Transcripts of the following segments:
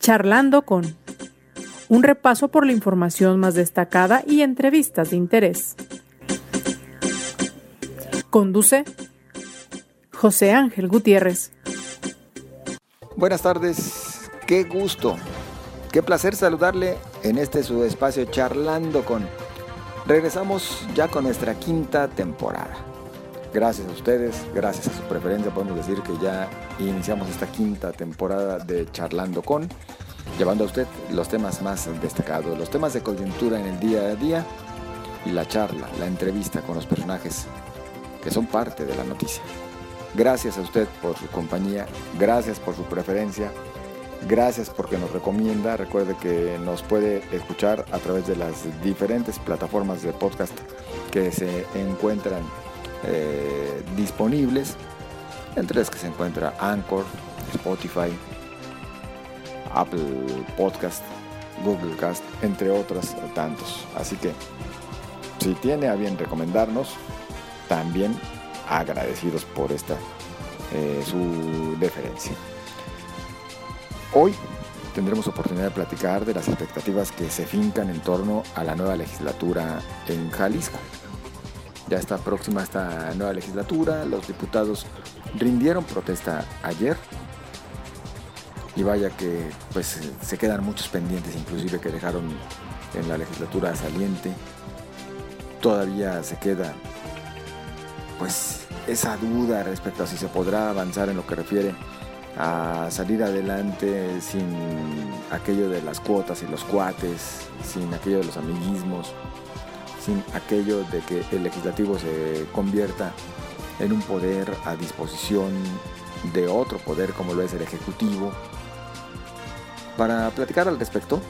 Charlando con un repaso por la información más destacada y entrevistas de interés. Conduce José Ángel Gutiérrez. Buenas tardes, qué gusto, qué placer saludarle en este su espacio Charlando con. Regresamos ya con nuestra quinta temporada. Gracias a ustedes, gracias a su preferencia, podemos decir que ya iniciamos esta quinta temporada de Charlando con, llevando a usted los temas más destacados, los temas de coyuntura en el día a día y la charla, la entrevista con los personajes que son parte de la noticia. Gracias a usted por su compañía, gracias por su preferencia, gracias porque nos recomienda. Recuerde que nos puede escuchar a través de las diferentes plataformas de podcast que se encuentran eh, disponibles, entre las que se encuentra Anchor, Spotify, Apple Podcast, Google Cast, entre otros tantos. Así que si tiene a bien recomendarnos, también agradecidos por esta eh, su deferencia. Hoy tendremos oportunidad de platicar de las expectativas que se fincan en torno a la nueva legislatura en Jalisco. Ya está próxima esta nueva legislatura, los diputados rindieron protesta ayer y vaya que pues se quedan muchos pendientes inclusive que dejaron en la legislatura saliente. Todavía se queda pues esa duda respecto a si se podrá avanzar en lo que refiere a salir adelante sin aquello de las cuotas y los cuates, sin aquello de los amiguismos, aquello de que el legislativo se convierta en un poder a disposición de otro poder como lo es el ejecutivo. Para platicar al respecto,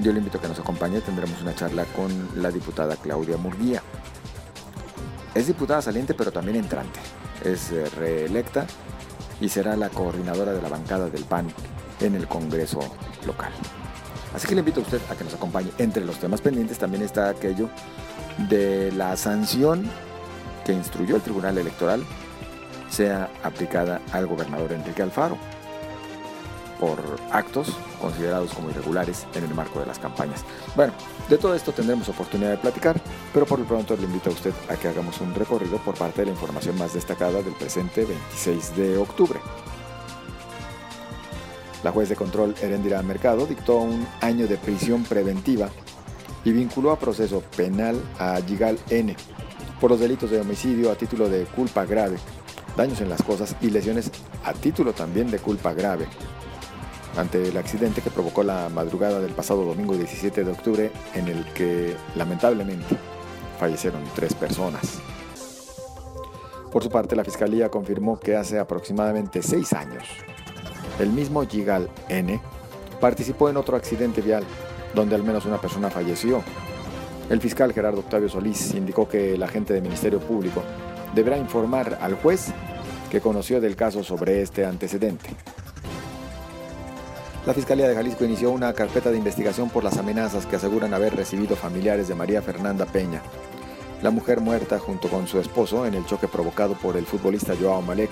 yo le invito a que nos acompañe, tendremos una charla con la diputada Claudia Murguía. Es diputada saliente pero también entrante, es eh, reelecta y será la coordinadora de la bancada del PAN en el Congreso local. Así que le invito a usted a que nos acompañe. Entre los temas pendientes también está aquello de la sanción que instruyó el Tribunal Electoral sea aplicada al gobernador Enrique Alfaro por actos considerados como irregulares en el marco de las campañas. Bueno, de todo esto tendremos oportunidad de platicar, pero por lo pronto le invito a usted a que hagamos un recorrido por parte de la información más destacada del presente 26 de octubre. La juez de control Erendira Mercado dictó un año de prisión preventiva y vinculó a proceso penal a Yigal N por los delitos de homicidio a título de culpa grave, daños en las cosas y lesiones a título también de culpa grave, ante el accidente que provocó la madrugada del pasado domingo 17 de octubre en el que lamentablemente fallecieron tres personas. Por su parte, la Fiscalía confirmó que hace aproximadamente seis años, el mismo Yigal N participó en otro accidente vial donde al menos una persona falleció. El fiscal Gerardo Octavio Solís indicó que el agente del Ministerio Público deberá informar al juez que conoció del caso sobre este antecedente. La Fiscalía de Jalisco inició una carpeta de investigación por las amenazas que aseguran haber recibido familiares de María Fernanda Peña, la mujer muerta junto con su esposo en el choque provocado por el futbolista Joao Malek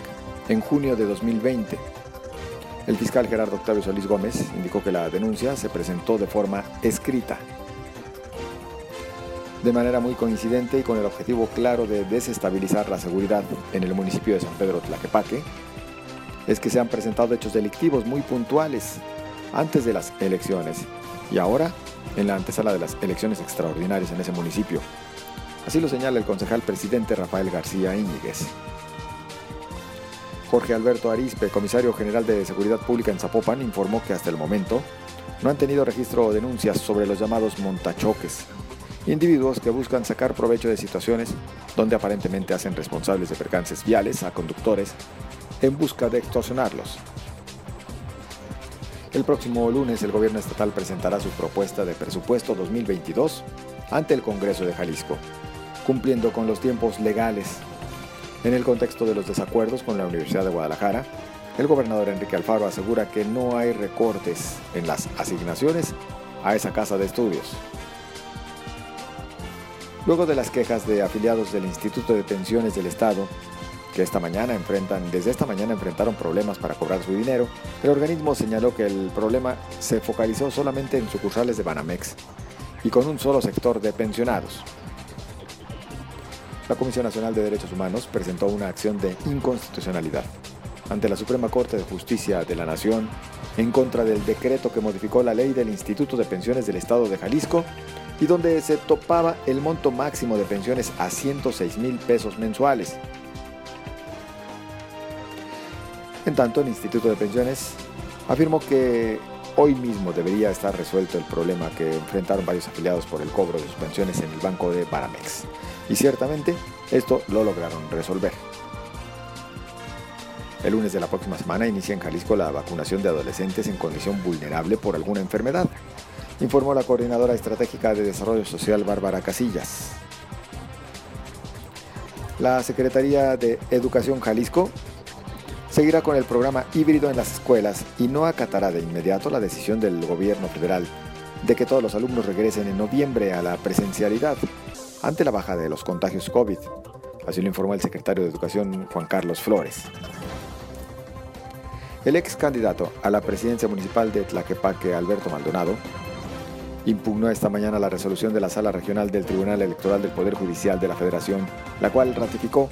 en junio de 2020 el fiscal Gerardo Octavio Solís Gómez indicó que la denuncia se presentó de forma escrita. De manera muy coincidente y con el objetivo claro de desestabilizar la seguridad en el municipio de San Pedro Tlaquepaque, es que se han presentado hechos delictivos muy puntuales antes de las elecciones y ahora en la antesala de las elecciones extraordinarias en ese municipio. Así lo señala el concejal presidente Rafael García Íñiguez. Jorge Alberto Arispe, comisario general de Seguridad Pública en Zapopan, informó que hasta el momento no han tenido registro o denuncias sobre los llamados montachoques, individuos que buscan sacar provecho de situaciones donde aparentemente hacen responsables de percances viales a conductores en busca de extorsionarlos. El próximo lunes el gobierno estatal presentará su propuesta de presupuesto 2022 ante el Congreso de Jalisco, cumpliendo con los tiempos legales en el contexto de los desacuerdos con la Universidad de Guadalajara, el gobernador Enrique Alfaro asegura que no hay recortes en las asignaciones a esa casa de estudios. Luego de las quejas de afiliados del Instituto de Pensiones del Estado, que esta mañana enfrentan, desde esta mañana enfrentaron problemas para cobrar su dinero, el organismo señaló que el problema se focalizó solamente en sucursales de Banamex y con un solo sector de pensionados. La Comisión Nacional de Derechos Humanos presentó una acción de inconstitucionalidad ante la Suprema Corte de Justicia de la Nación en contra del decreto que modificó la ley del Instituto de Pensiones del Estado de Jalisco y donde se topaba el monto máximo de pensiones a 106 mil pesos mensuales. En tanto, el Instituto de Pensiones afirmó que hoy mismo debería estar resuelto el problema que enfrentaron varios afiliados por el cobro de sus pensiones en el banco de Baramex. Y ciertamente esto lo lograron resolver. El lunes de la próxima semana inicia en Jalisco la vacunación de adolescentes en condición vulnerable por alguna enfermedad, informó la coordinadora estratégica de desarrollo social Bárbara Casillas. La Secretaría de Educación Jalisco seguirá con el programa híbrido en las escuelas y no acatará de inmediato la decisión del gobierno federal de que todos los alumnos regresen en noviembre a la presencialidad ante la baja de los contagios COVID. Así lo informó el secretario de Educación Juan Carlos Flores. El ex candidato a la presidencia municipal de Tlaquepaque, Alberto Maldonado, impugnó esta mañana la resolución de la Sala Regional del Tribunal Electoral del Poder Judicial de la Federación, la cual ratificó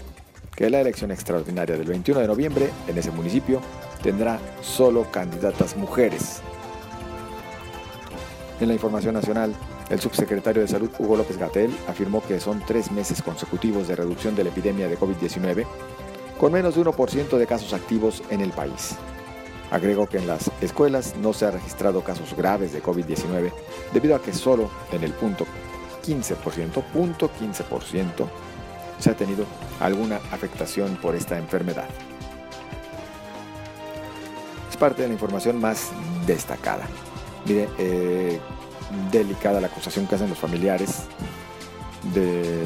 que la elección extraordinaria del 21 de noviembre en ese municipio tendrá solo candidatas mujeres. En la información nacional, el subsecretario de Salud Hugo López Gatel afirmó que son tres meses consecutivos de reducción de la epidemia de COVID-19, con menos de 1% de casos activos en el país. Agregó que en las escuelas no se ha registrado casos graves de COVID-19 debido a que solo en el punto 15%, punto 15%, se ha tenido alguna afectación por esta enfermedad. Es parte de la información más destacada. Mire, eh, delicada la acusación que hacen los familiares de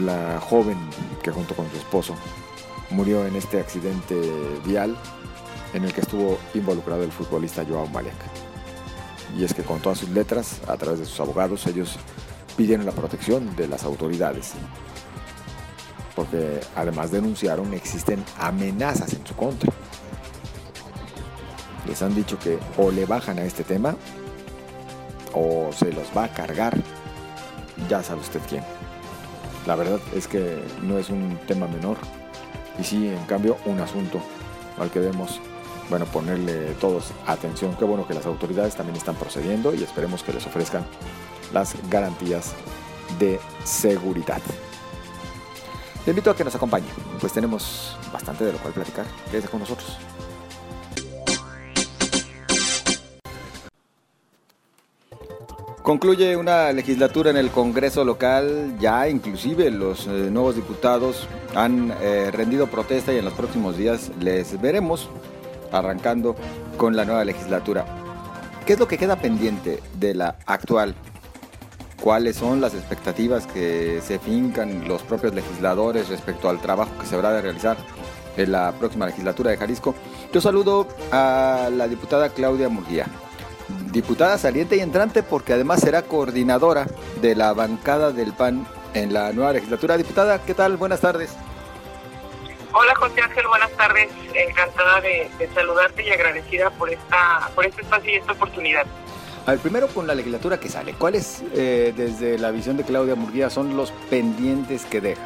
la joven que junto con su esposo murió en este accidente vial en el que estuvo involucrado el futbolista Joao Malek. Y es que con todas sus letras, a través de sus abogados, ellos pidieron la protección de las autoridades. Porque además denunciaron existen amenazas en su contra. Les han dicho que o le bajan a este tema o se los va a cargar. Ya sabe usted quién. La verdad es que no es un tema menor y sí, en cambio, un asunto al que vemos bueno, ponerle todos atención. Qué bueno que las autoridades también están procediendo y esperemos que les ofrezcan las garantías de seguridad. Le invito a que nos acompañe, pues tenemos bastante de lo cual platicar. Quédese con nosotros. Concluye una legislatura en el Congreso local, ya inclusive los eh, nuevos diputados han eh, rendido protesta y en los próximos días les veremos arrancando con la nueva legislatura. ¿Qué es lo que queda pendiente de la actual? ¿Cuáles son las expectativas que se fincan los propios legisladores respecto al trabajo que se habrá de realizar en la próxima legislatura de Jalisco? Yo saludo a la diputada Claudia Murguía, diputada saliente y entrante porque además será coordinadora de la bancada del PAN en la nueva legislatura. Diputada, ¿qué tal? Buenas tardes. Hola José Ángel, buenas tardes. Encantada de, saludarte y agradecida por esta por este espacio y esta oportunidad. A ver, primero con la legislatura que sale, ¿cuáles eh, desde la visión de Claudia Murguía son los pendientes que deja?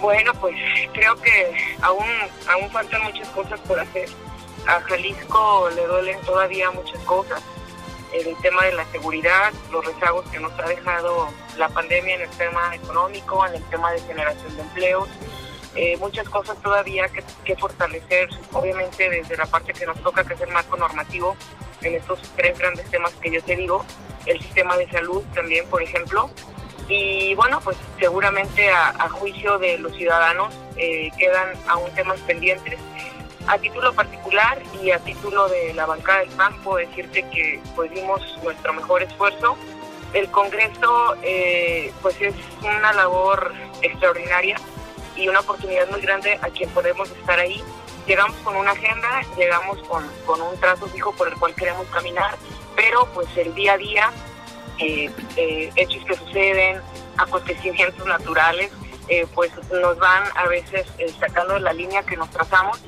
Bueno, pues creo que aún, aún faltan muchas cosas por hacer. A Jalisco le duelen todavía muchas cosas el tema de la seguridad, los rezagos que nos ha dejado la pandemia en el tema económico, en el tema de generación de empleos, eh, muchas cosas todavía que, que, fortalecer, obviamente desde la parte que nos toca, que es el marco normativo, en estos tres grandes temas que yo te digo, el sistema de salud también, por ejemplo, y bueno, pues seguramente a, juicio de los ciudadanos eh, quedan aún temas pendientes a título particular y a título de la bancada del PAN puedo decirte que pues dimos nuestro mejor esfuerzo. El Congreso eh, pues es una labor extraordinaria y una oportunidad muy grande a quien podemos estar ahí. Llegamos con una agenda, llegamos con, con un trazo fijo por el cual queremos caminar, pero pues el día a día, eh, eh, hechos que suceden, acontecimientos naturales, eh, pues nos van a veces eh, sacando de la línea que nos trazamos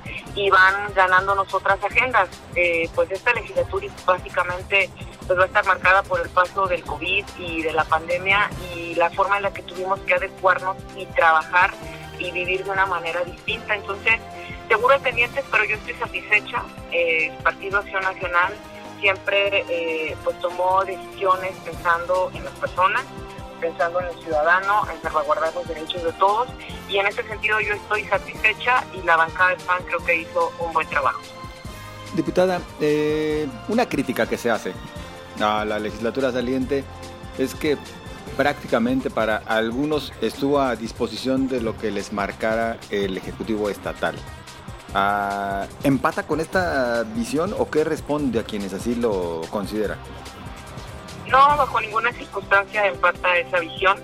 y van ganándonos otras agendas. Eh, pues esta legislatura básicamente pues va a estar marcada por el paso del COVID y de la pandemia y la forma en la que tuvimos que adecuarnos y trabajar y vivir de una manera distinta. Entonces, seguro pendientes, pero yo estoy satisfecha. el Partido Acción Nacional siempre pues tomó decisiones pensando en las personas pensando en el ciudadano, en salvaguardar los derechos de todos y en ese sentido yo estoy satisfecha y la bancada de PAN creo que hizo un buen trabajo. Diputada, eh, una crítica que se hace a la legislatura saliente es que prácticamente para algunos estuvo a disposición de lo que les marcara el Ejecutivo Estatal. Ah, ¿Empata con esta visión o qué responde a quienes así lo consideran? No, bajo ninguna circunstancia empata esa visión.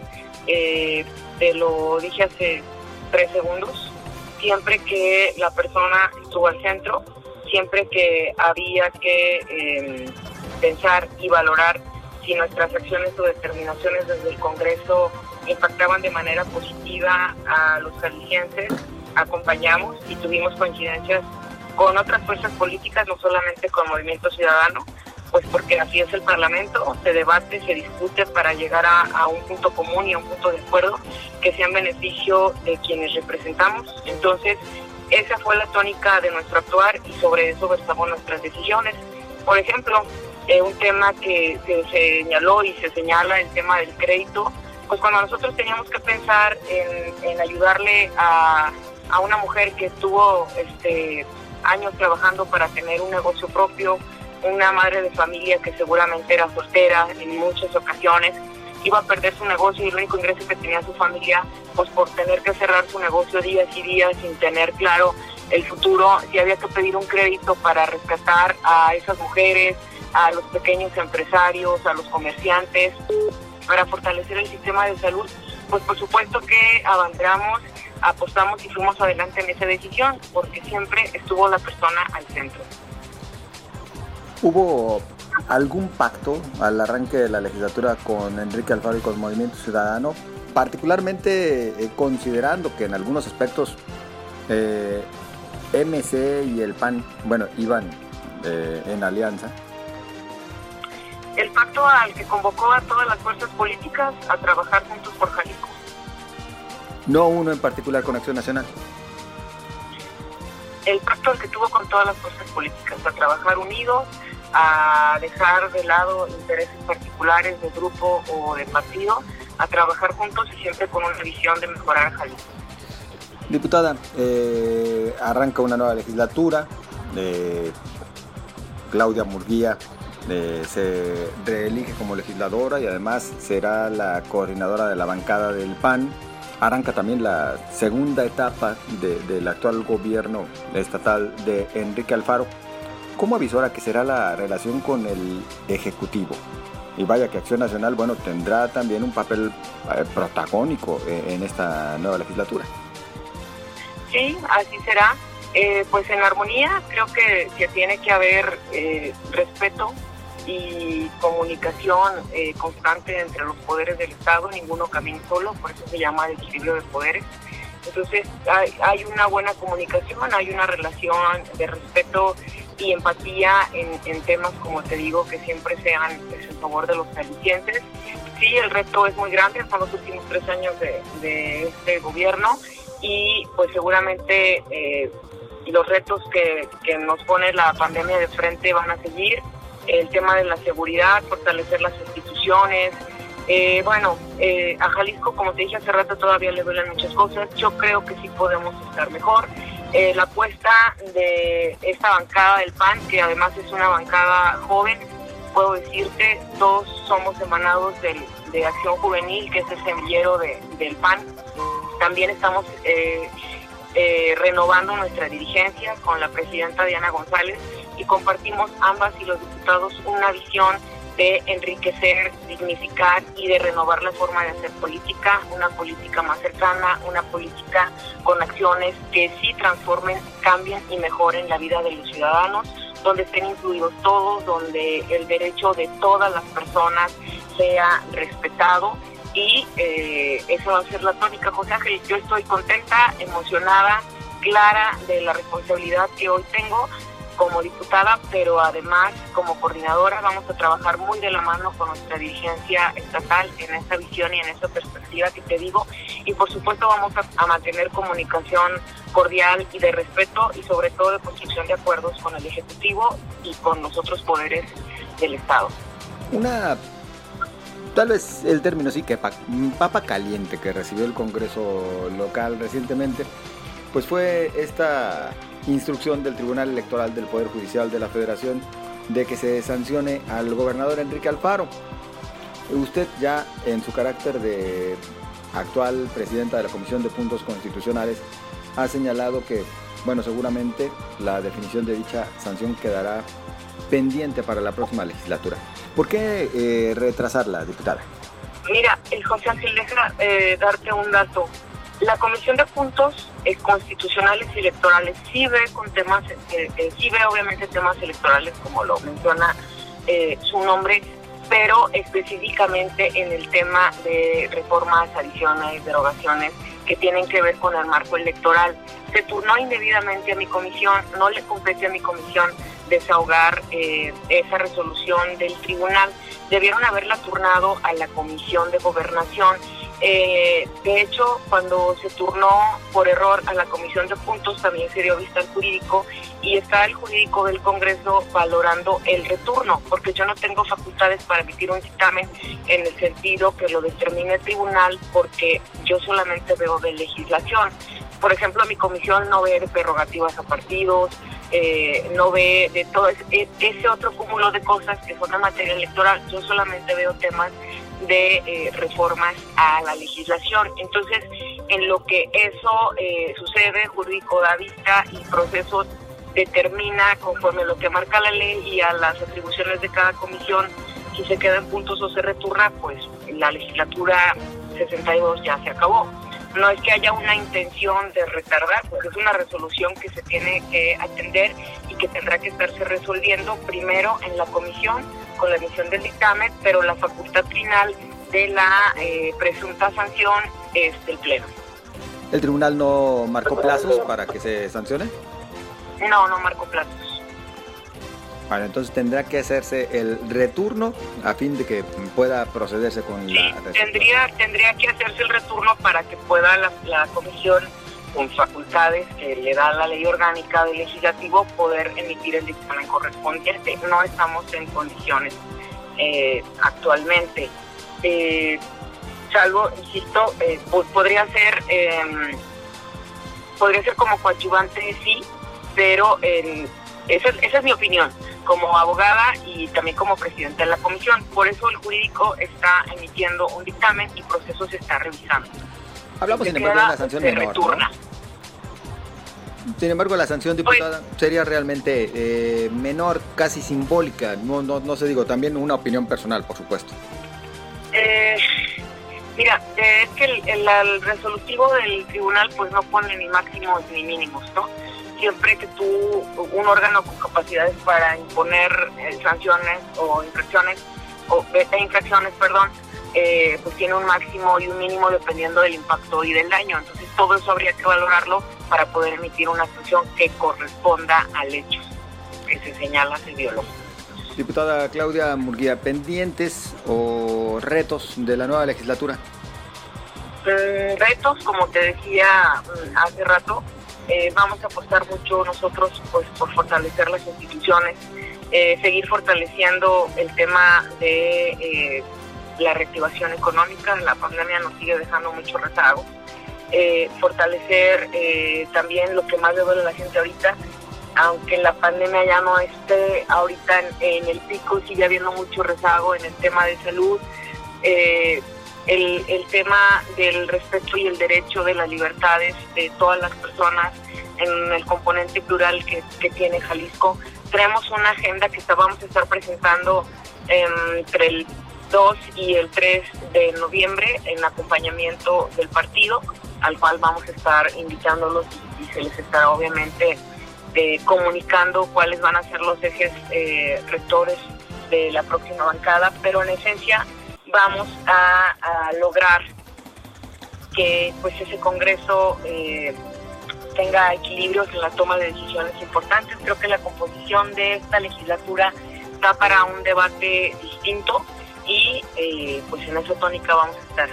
Eh, te lo dije hace tres segundos. Siempre que la persona estuvo al centro, siempre que había que em, pensar y valorar si nuestras acciones o determinaciones desde el Congreso impactaban de manera positiva a los jaliscienses, acompañamos y tuvimos coincidencias con otras fuerzas políticas, no solamente con Movimiento Ciudadano, pues porque así es el Parlamento, se debate, se discute para llegar a, un punto común y a un punto de acuerdo que sea en beneficio de quienes representamos. Entonces, esa fue la tónica de nuestro actuar y sobre eso versamos nuestras decisiones. Por ejemplo, eh, un tema que se señaló y se señala, el tema del crédito, pues cuando nosotros teníamos que pensar en, ayudarle a, una mujer que estuvo este, años trabajando para tener un negocio propio, una madre de familia que seguramente era soltera en muchas ocasiones, iba a perder su negocio y el único ingreso que tenía su familia, pues por tener que cerrar su negocio días y días sin tener claro el futuro, si había que pedir un crédito para rescatar a esas mujeres, a los pequeños empresarios, a los comerciantes, para fortalecer el sistema de salud, pues por supuesto que abanderamos, apostamos y fuimos adelante en esa decisión, porque siempre estuvo la persona al centro. ¿Hubo algún pacto al arranque de la legislatura con Enrique Alfaro y con Movimiento Ciudadano? Particularmente eh, considerando que en algunos aspectos eh, MC y el PAN, bueno, iban eh, en alianza. El pacto al que convocó a todas las fuerzas políticas a trabajar juntos por Jalisco. No uno en particular con Acción Nacional el pacto al que tuvo con todas las fuerzas políticas, a trabajar unidos, a dejar de lado intereses particulares de grupo o de partido, a trabajar juntos y siempre con una visión de mejorar Jalisco. Diputada, eh, arranca una nueva legislatura, eh, Claudia Murguía eh, se reelige como legisladora y además será la coordinadora de la bancada del PAN. Arranca también la segunda etapa del actual gobierno estatal de Enrique Alfaro. ¿Cómo avisora que será la relación con el Ejecutivo? Y vaya que Acción Nacional, bueno, tendrá también un papel eh, protagónico eh, en esta nueva legislatura. Sí, así será. Eh, pues en armonía creo que, que tiene que haber respeto y comunicación constante entre los poderes del Estado, ninguno camina solo, por eso se llama el equilibrio de poderes. Entonces hay, hay una buena comunicación, hay una relación de respeto y empatía en, temas, como te digo, que siempre sean en favor de los jaliscienses. Sí, el reto es muy grande, son los últimos tres años de, este gobierno y pues seguramente eh, los retos que, que nos pone la pandemia de frente van a seguir. El tema de la seguridad, fortalecer las instituciones, eh, bueno, eh, a Jalisco, como te dije hace rato, todavía le duelen muchas cosas. Yo creo que sí podemos estar mejor. Eh, la apuesta de esta bancada del PAN, que además es una bancada joven, puedo decirte, todos somos emanados de Acción Juvenil, que es el semillero del PAN. También estamos renovando nuestra dirigencia con la presidenta Diana González y compartimos ambas y los diputados una visión de enriquecer, dignificar y de renovar la forma de hacer política, una política más cercana, una política con acciones que sí transformen, cambien y mejoren la vida de los ciudadanos, donde estén incluidos todos, donde el derecho de todas las personas sea respetado y eh, eso va a ser la tónica. José Ángel, yo estoy contenta, emocionada, clara de la responsabilidad que hoy tengo como diputada, pero además como coordinadora vamos a trabajar muy de la mano con nuestra dirigencia estatal en esta visión y en esta perspectiva que te digo. Y por supuesto vamos a, mantener comunicación cordial y de respeto y sobre todo de construcción de acuerdos con el Ejecutivo y con los otros poderes del Estado. Una, tal vez el término sí que papa caliente que recibió el Congreso local recientemente, pues fue esta instrucción del Tribunal Electoral del Poder Judicial de la Federación de que se sancione al gobernador Enrique Alfaro. Usted ya en su carácter de actual presidenta de la Comisión de Puntos Constitucionales ha señalado que, bueno, seguramente la definición de dicha sanción quedará pendiente para la próxima legislatura. ¿Por qué eh, retrasarla, diputada? Mira, José deja eh, darte un dato. La Comisión de Puntos eh, Constitucionales y Electorales sí ve con temas, eh, eh, sí ve obviamente temas electorales como lo menciona su nombre, pero específicamente en el tema de reformas, adiciones, derogaciones que tienen que ver con el marco electoral. Se turnó indebidamente a mi comisión, no le compete a mi comisión desahogar esa resolución del tribunal. Debieron haberla turnado a la comisión de gobernación eh, de hecho, cuando se turnó por error a la comisión de puntos, también se dio vista al jurídico y está el jurídico del Congreso valorando el retorno, porque yo no tengo facultades para emitir un dictamen en el sentido que lo determine el tribunal, porque yo solamente veo de legislación. Por ejemplo, mi comisión no ve de prerrogativas a partidos, eh, no ve de todo ese, ese otro cúmulo de cosas que son en materia electoral. Yo solamente veo temas de eh, reformas a la legislación. Entonces, en lo que eso eh, sucede, jurídico da vista y proceso determina conforme a lo que marca la ley y a las atribuciones de cada comisión, si se queda en puntos o se returna, pues la legislatura 62 ya se acabó. No es que haya una intención de retardar, porque es una resolución que se tiene que atender y que tendrá que estarse resolviendo primero en la comisión con la emisión del dictamen, pero la facultad final de la eh, presunta sanción es del Pleno. ¿El tribunal no marcó plazos para que se sancione? No, no marcó plazos. Entonces tendrá que hacerse el retorno a fin de que pueda procederse con la... Tendría, tendría que hacerse el retorno para que pueda la, la comisión con facultades que le da la ley orgánica del legislativo poder emitir el dictamen correspondiente. No estamos en condiciones eh, actualmente. Eh, salvo, insisto, eh, podría ser em, podría ser como coadyuvante, sí, pero esa, esa es mi opinión como abogada y también como presidenta de la comisión. Por eso el jurídico está emitiendo un dictamen y proceso se está revisando. Hablamos sin embargo de una sanción menor. Sin embargo, la sanción diputada sería realmente eh, menor, casi simbólica. No, no, no se digo, también una opinión personal, por supuesto. Eh, mira, eh, es que el, resolutivo del tribunal pues no pone ni máximos ni mínimos, ¿no? Siempre que tú, un órgano con capacidades para imponer sanciones o infracciones, o infracciones, perdón, eh, pues tiene un máximo y un mínimo dependiendo del impacto y del daño. Entonces todo eso habría que valorarlo para poder emitir una sanción que corresponda al hecho que se señala el biólogo. Diputada Claudia Murguía, ¿pendientes o retos de la nueva legislatura? Mm, retos, como te decía mm, hace rato, eh, vamos a apostar mucho nosotros pues, por fortalecer las instituciones, eh, seguir fortaleciendo el tema de la reactivación económica, la pandemia nos sigue dejando mucho rezago. Eh, fortalecer eh, también lo que más le duele a la gente ahorita, aunque la pandemia ya no esté ahorita en, el pico, sigue habiendo mucho rezago en el tema de salud. El, tema del respeto y el derecho de las libertades de todas las personas en el componente plural que, tiene Jalisco. Tenemos una agenda que vamos a estar presentando entre el 2 y el 3 de noviembre en acompañamiento del partido, al cual vamos a estar invitándolos y, se les estará obviamente eh, comunicando cuáles van a ser los ejes eh, rectores de la próxima bancada, pero en esencia vamos a, lograr que pues ese Congreso eh, tenga equilibrios en la toma de decisiones importantes. Creo que la composición de esta legislatura da para un debate distinto y eh, pues en esa tónica vamos a estar.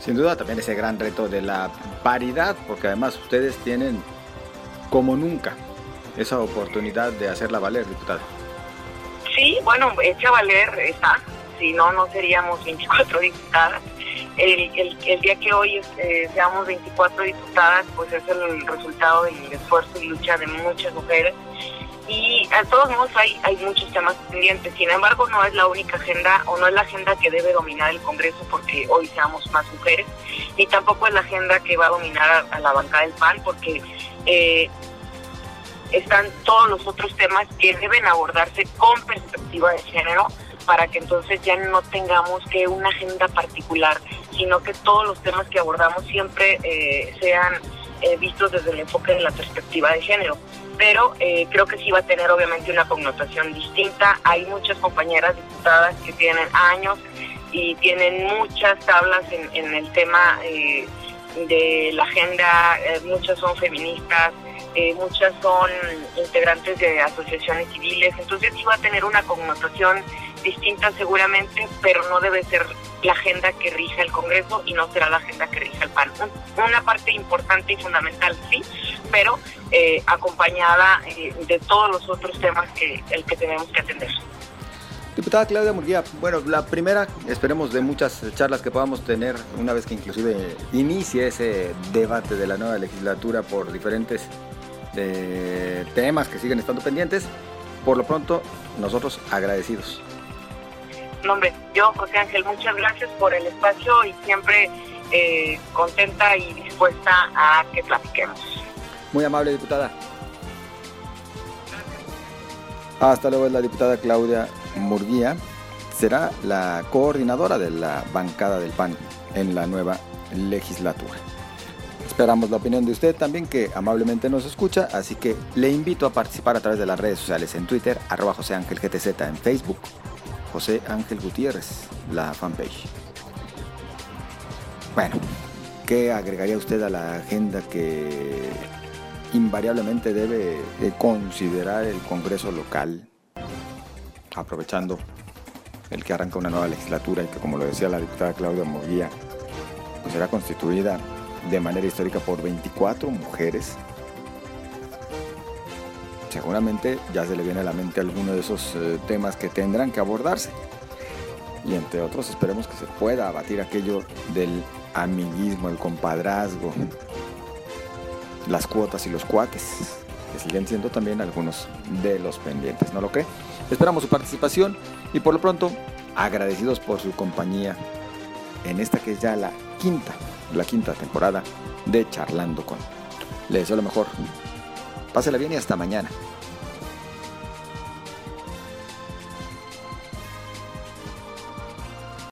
Sin duda también ese gran reto de la paridad, porque además ustedes tienen como nunca esa oportunidad de hacerla valer, diputada. Sí, bueno, echa valer está, si no, no seríamos 24 diputadas. El, el, día que hoy eh, seamos 24 diputadas, pues es el resultado del esfuerzo y lucha de muchas mujeres y a todos modos hay, hay muchos temas pendientes. Sin embargo, no es la única agenda o no es la agenda que debe dominar el Congreso porque hoy seamos más mujeres, ni tampoco es la agenda que va a dominar a, la bancada del PAN porque eh, están todos los otros temas que deben abordarse con perspectiva de género para que entonces ya no tengamos que una agenda particular, sino que todos los temas que abordamos siempre eh, sean eh, vistos desde el enfoque de la perspectiva de género pero eh, creo que sí va a tener obviamente una connotación distinta. Hay muchas compañeras diputadas que tienen años y tienen muchas tablas en, el tema eh, de la agenda, muchas son feministas, muchas son integrantes de asociaciones civiles, entonces sí va a tener una connotación distinta seguramente, pero no debe ser la agenda que rija el Congreso y no será la agenda que rija el PAN. Una parte importante y fundamental, sí, pero eh, acompañada eh, de todos los otros temas que el que tenemos que atender. Diputada Claudia Murguía, bueno, la primera, esperemos de muchas charlas que podamos tener una vez que inclusive inicie ese debate de la nueva legislatura por diferentes eh, temas que siguen estando pendientes. Por lo pronto, nosotros agradecidos. No, hombre, yo, José Ángel, muchas gracias por el espacio y siempre eh, contenta y dispuesta a que platiquemos. Muy amable, diputada. Hasta luego, es la diputada Claudia Murguía. Será la coordinadora de la bancada del PAN en la nueva legislatura. Esperamos la opinión de usted también que amablemente nos escucha, así que le invito a participar a través de las redes sociales en Twitter, arroba José Ángel GTZ en Facebook, José Ángel Gutiérrez, la fanpage. Bueno, ¿qué agregaría usted a la agenda que invariablemente debe considerar el Congreso local, aprovechando el que arranca una nueva legislatura y que, como lo decía la diputada Claudia Moguía, pues será constituida de manera histórica por 24 mujeres seguramente ya se le viene a la mente alguno de esos eh, temas que tendrán que abordarse. Y entre otros esperemos que se pueda abatir aquello del amiguismo, el compadrazgo, las cuotas y los cuates, que siguen siendo también algunos de los pendientes, ¿no lo cree? Esperamos su participación y por lo pronto agradecidos por su compañía en esta que es ya la quinta, la quinta temporada de Charlando con. Les deseo lo mejor. Pásela bien y hasta mañana.